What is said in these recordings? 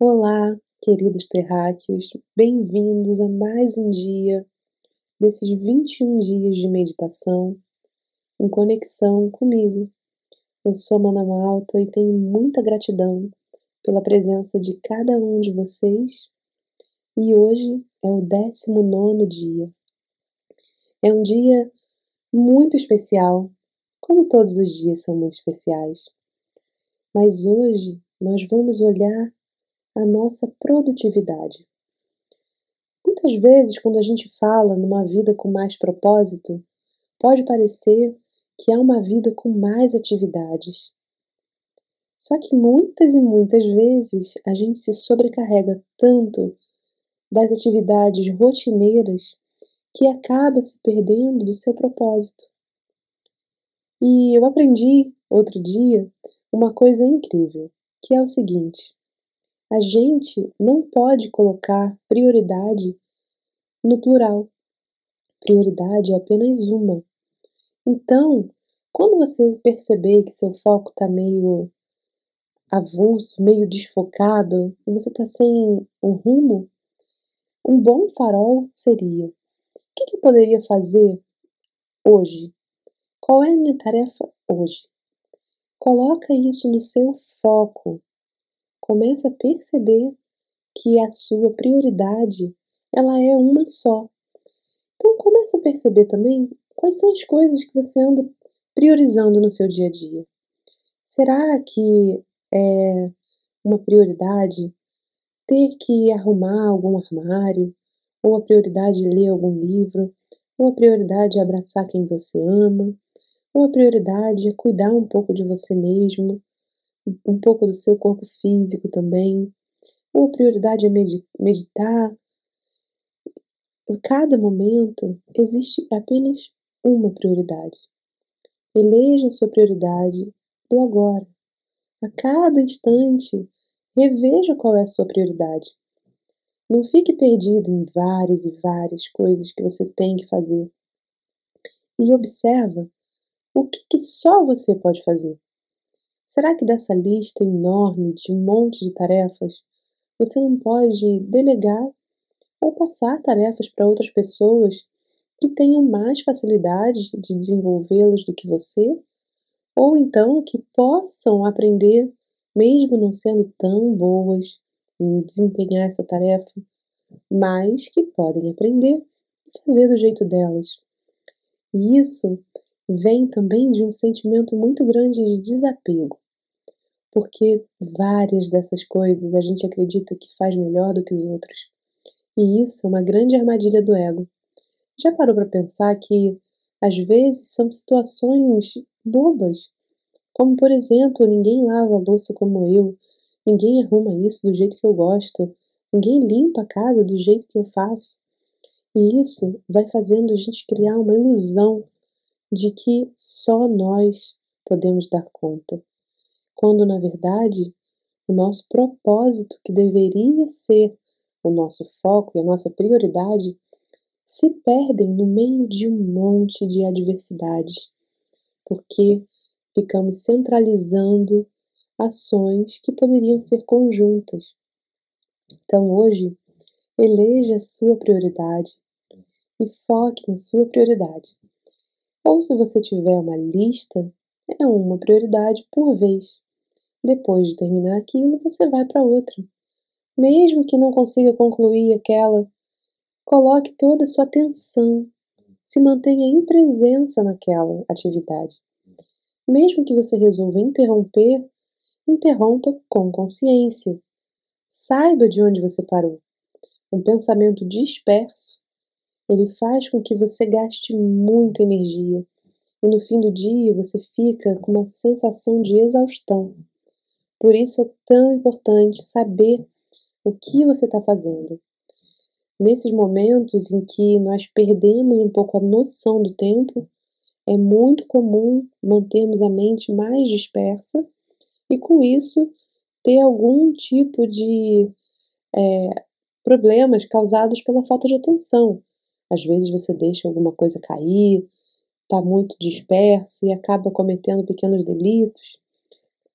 Olá, queridos terráqueos, bem-vindos a mais um dia desses 21 dias de meditação em conexão comigo. Eu sou a Mana Malta e tenho muita gratidão pela presença de cada um de vocês. E hoje é o 19 dia. É um dia muito especial, como todos os dias são muito especiais. Mas hoje nós vamos olhar a nossa produtividade. Muitas vezes, quando a gente fala numa vida com mais propósito, pode parecer que é uma vida com mais atividades. Só que muitas e muitas vezes a gente se sobrecarrega tanto das atividades rotineiras que acaba se perdendo do seu propósito. E eu aprendi outro dia uma coisa incrível, que é o seguinte: a gente não pode colocar prioridade no plural. Prioridade é apenas uma. Então, quando você perceber que seu foco está meio avulso, meio desfocado, e você está sem um rumo, um bom farol seria: o que, que eu poderia fazer hoje? Qual é a minha tarefa hoje? Coloca isso no seu foco. Começa a perceber que a sua prioridade ela é uma só. Então começa a perceber também quais são as coisas que você anda priorizando no seu dia a dia. Será que é uma prioridade ter que arrumar algum armário, ou a prioridade ler algum livro, ou a prioridade é abraçar quem você ama, ou a prioridade é cuidar um pouco de você mesmo, um pouco do seu corpo físico também. A prioridade é meditar. Em cada momento existe apenas uma prioridade. Eleja a sua prioridade do agora. A cada instante, reveja qual é a sua prioridade. Não fique perdido em várias e várias coisas que você tem que fazer. E observa o que, que só você pode fazer. Será que dessa lista enorme de um monte de tarefas, você não pode delegar ou passar tarefas para outras pessoas que tenham mais facilidade de desenvolvê-las do que você? Ou então que possam aprender, mesmo não sendo tão boas em desempenhar essa tarefa, mas que podem aprender e fazer do jeito delas. E isso vem também de um sentimento muito grande de desapego porque várias dessas coisas a gente acredita que faz melhor do que os outros. E isso é uma grande armadilha do ego. Já parou para pensar que às vezes são situações bobas, como por exemplo, ninguém lava a louça como eu, ninguém arruma isso do jeito que eu gosto, ninguém limpa a casa do jeito que eu faço. E isso vai fazendo a gente criar uma ilusão de que só nós podemos dar conta quando na verdade o nosso propósito, que deveria ser o nosso foco e a nossa prioridade, se perdem no meio de um monte de adversidades, porque ficamos centralizando ações que poderiam ser conjuntas. Então hoje, eleja a sua prioridade e foque na sua prioridade. Ou se você tiver uma lista, é uma prioridade por vez. Depois de terminar aquilo, você vai para outra. Mesmo que não consiga concluir aquela, coloque toda a sua atenção, se mantenha em presença naquela atividade. Mesmo que você resolva interromper, interrompa com consciência. Saiba de onde você parou. Um pensamento disperso, ele faz com que você gaste muita energia e no fim do dia você fica com uma sensação de exaustão. Por isso é tão importante saber o que você está fazendo. Nesses momentos em que nós perdemos um pouco a noção do tempo, é muito comum mantermos a mente mais dispersa e, com isso, ter algum tipo de é, problemas causados pela falta de atenção. Às vezes você deixa alguma coisa cair, está muito disperso e acaba cometendo pequenos delitos.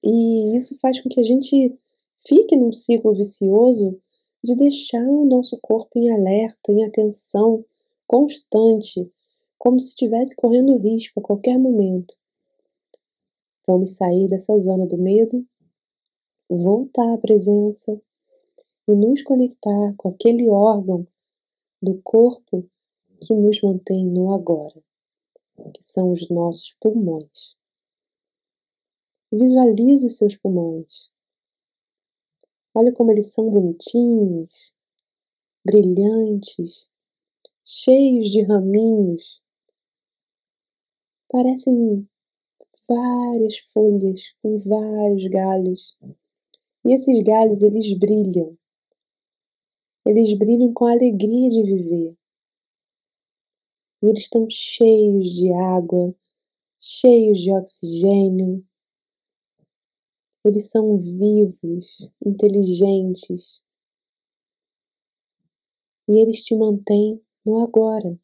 E isso faz com que a gente fique num ciclo vicioso de deixar o nosso corpo em alerta, em atenção constante, como se estivesse correndo risco a qualquer momento. Vamos sair dessa zona do medo, voltar à presença e nos conectar com aquele órgão do corpo que nos mantém no agora, que são os nossos pulmões. Visualize os seus pulmões. Olha como eles são bonitinhos, brilhantes, cheios de raminhos. Parecem várias folhas com vários galhos. E esses galhos, eles brilham. Eles brilham com a alegria de viver. E eles estão cheios de água, cheios de oxigênio, eles são vivos, inteligentes. E eles te mantêm no agora.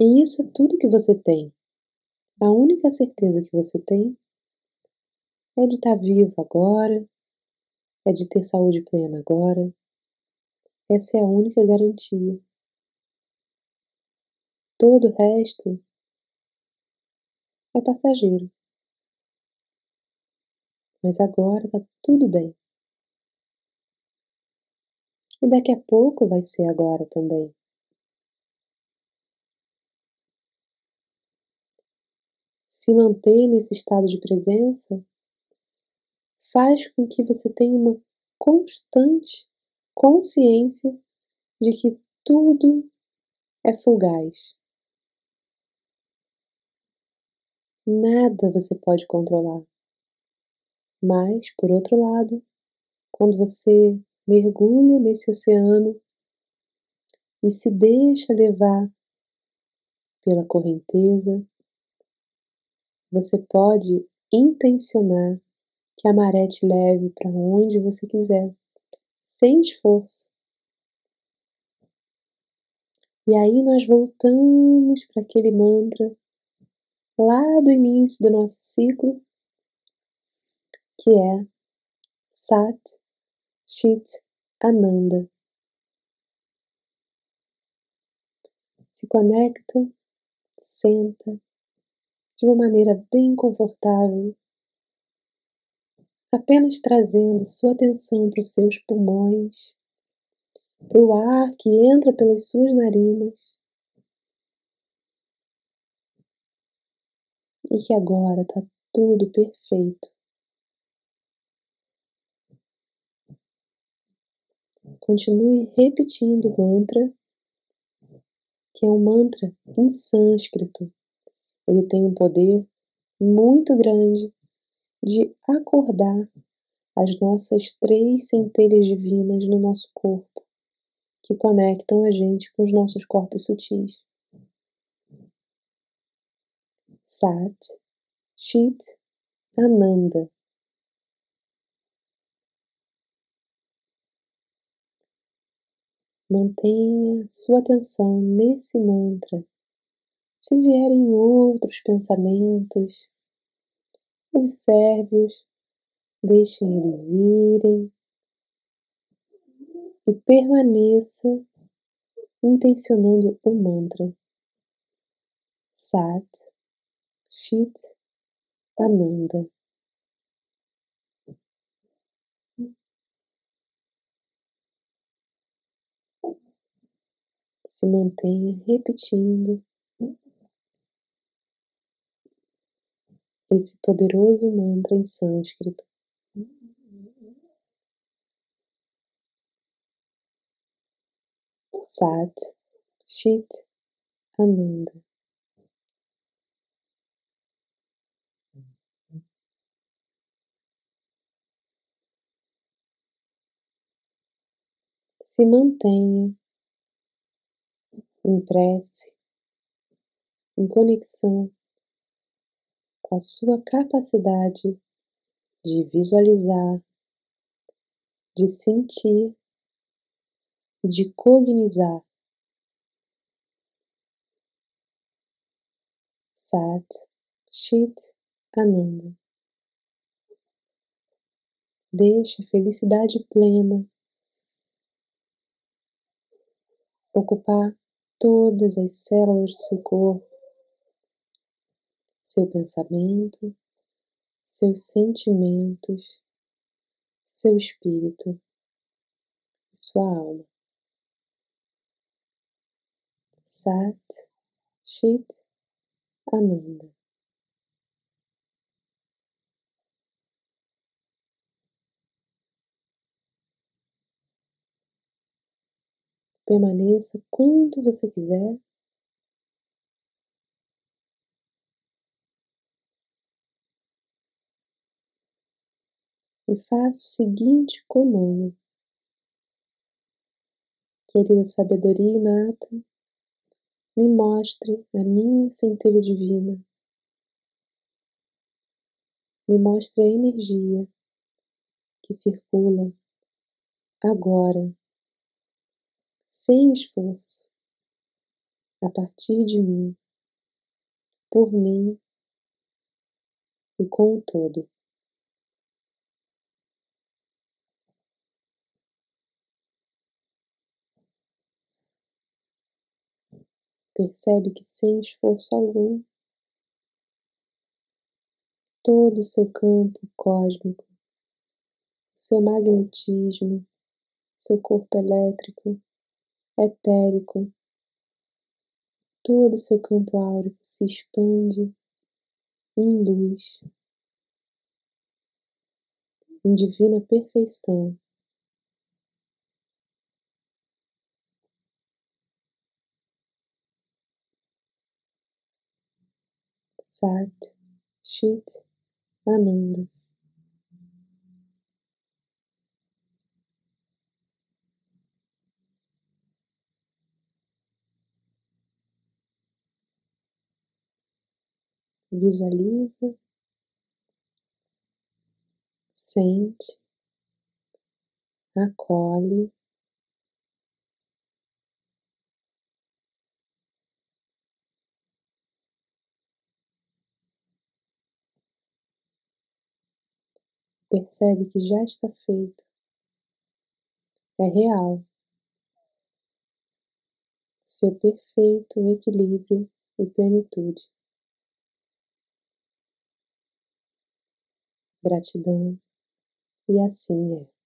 E isso é tudo que você tem. A única certeza que você tem é de estar vivo agora, é de ter saúde plena agora. Essa é a única garantia. Todo o resto é passageiro mas agora tá tudo bem. E daqui a pouco vai ser agora também. Se manter nesse estado de presença faz com que você tenha uma constante consciência de que tudo é fugaz. Nada você pode controlar. Mas, por outro lado, quando você mergulha nesse oceano e se deixa levar pela correnteza, você pode intencionar que a maré te leve para onde você quiser, sem esforço. E aí nós voltamos para aquele mantra lá do início do nosso ciclo que é Sat Chit Ananda. Se conecta, senta de uma maneira bem confortável, apenas trazendo sua atenção para os seus pulmões, para o ar que entra pelas suas narinas e que agora está tudo perfeito. Continue repetindo o mantra, que é um mantra em sânscrito. Ele tem um poder muito grande de acordar as nossas três centelhas divinas no nosso corpo, que conectam a gente com os nossos corpos sutis. Sat, Chit, Ananda. Mantenha sua atenção nesse mantra. Se vierem outros pensamentos, observe-os, deixem eles irem e permaneça intencionando o mantra Sat Chit Ananda. Se mantenha repetindo esse poderoso mantra em sânscrito. Sat Chit Ananda. Se mantenha em prece, em conexão com a sua capacidade de visualizar, de sentir e de cognizar. Sat Chit Ananda. Deixe a felicidade plena ocupar todas as células do seu corpo, seu pensamento, seus sentimentos, seu espírito sua alma. Sat Chit Ananda. Permaneça quanto você quiser. E faça o seguinte comando. Querida sabedoria inata, me mostre a minha centelha divina. Me mostre a energia que circula agora sem esforço, a partir de mim, por mim e com o todo. Percebe que sem esforço algum, todo o seu campo cósmico, seu magnetismo, seu corpo elétrico, etérico, todo o seu campo áurico se expande em luz, em divina perfeição. Sat Chit Ananda. Visualiza, sente, acolhe. Percebe que já está feito. É real. Seu perfeito equilíbrio e plenitude. Gratidão, e assim é.